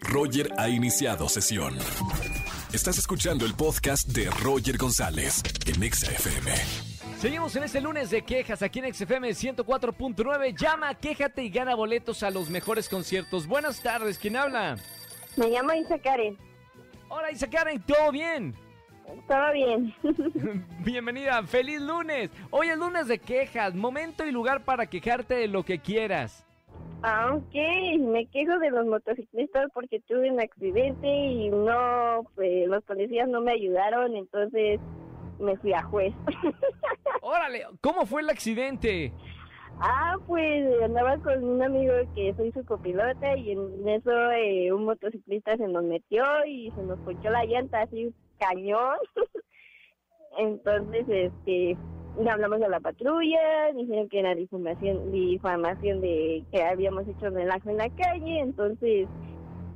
Roger ha iniciado sesión. Estás escuchando el podcast de Roger González en Exa FM. Seguimos en este lunes de quejas aquí en XFM 104.9. Llama, quéjate y gana boletos a los mejores conciertos. Buenas tardes, ¿quién habla? Me llamo Isa Karen. Hola Isa Karen, ¿todo bien? Todo bien. Bienvenida, feliz lunes. Hoy es lunes de quejas, momento y lugar para quejarte de lo que quieras. Ah, ok. Me quejo de los motociclistas porque tuve un accidente y no, pues los policías no me ayudaron, entonces me fui a juez. Órale, ¿cómo fue el accidente? ah, pues andaba con un amigo que soy su copilota y en eso eh, un motociclista se nos metió y se nos ponchó la llanta así cañón. Entonces, este, hablamos a la patrulla, dijeron que era difamación, difamación de que habíamos hecho relajo en la calle, entonces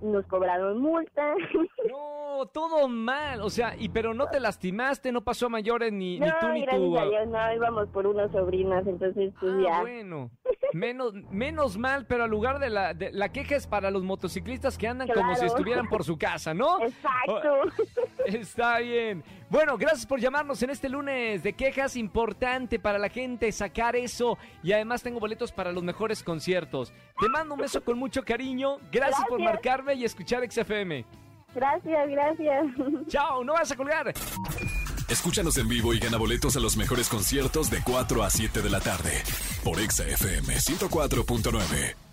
nos cobraron multa. No, todo mal. O sea, y pero no te lastimaste, no pasó a mayores ni, ni no, tú ni gracias tú. a Dios, no, íbamos por unas sobrinas, entonces pues Ah, ya. bueno. Menos, menos mal, pero al lugar de la, de- la queja es para los motociclistas que andan como si estuvieran por su casa, ¿no? Exacto. Está bien. Bueno, gracias por llamarnos en este lunes de quejas. Importante para la gente sacar eso. Y además tengo boletos para los mejores conciertos. Te mando un beso con mucho cariño. Gracias, por marcarme y escuchar XFM. Gracias, gracias. Chao, no vas a colgar. Escúchanos en vivo y gana boletos a los mejores conciertos de 4 a 7 de la tarde por Exa FM 104.9.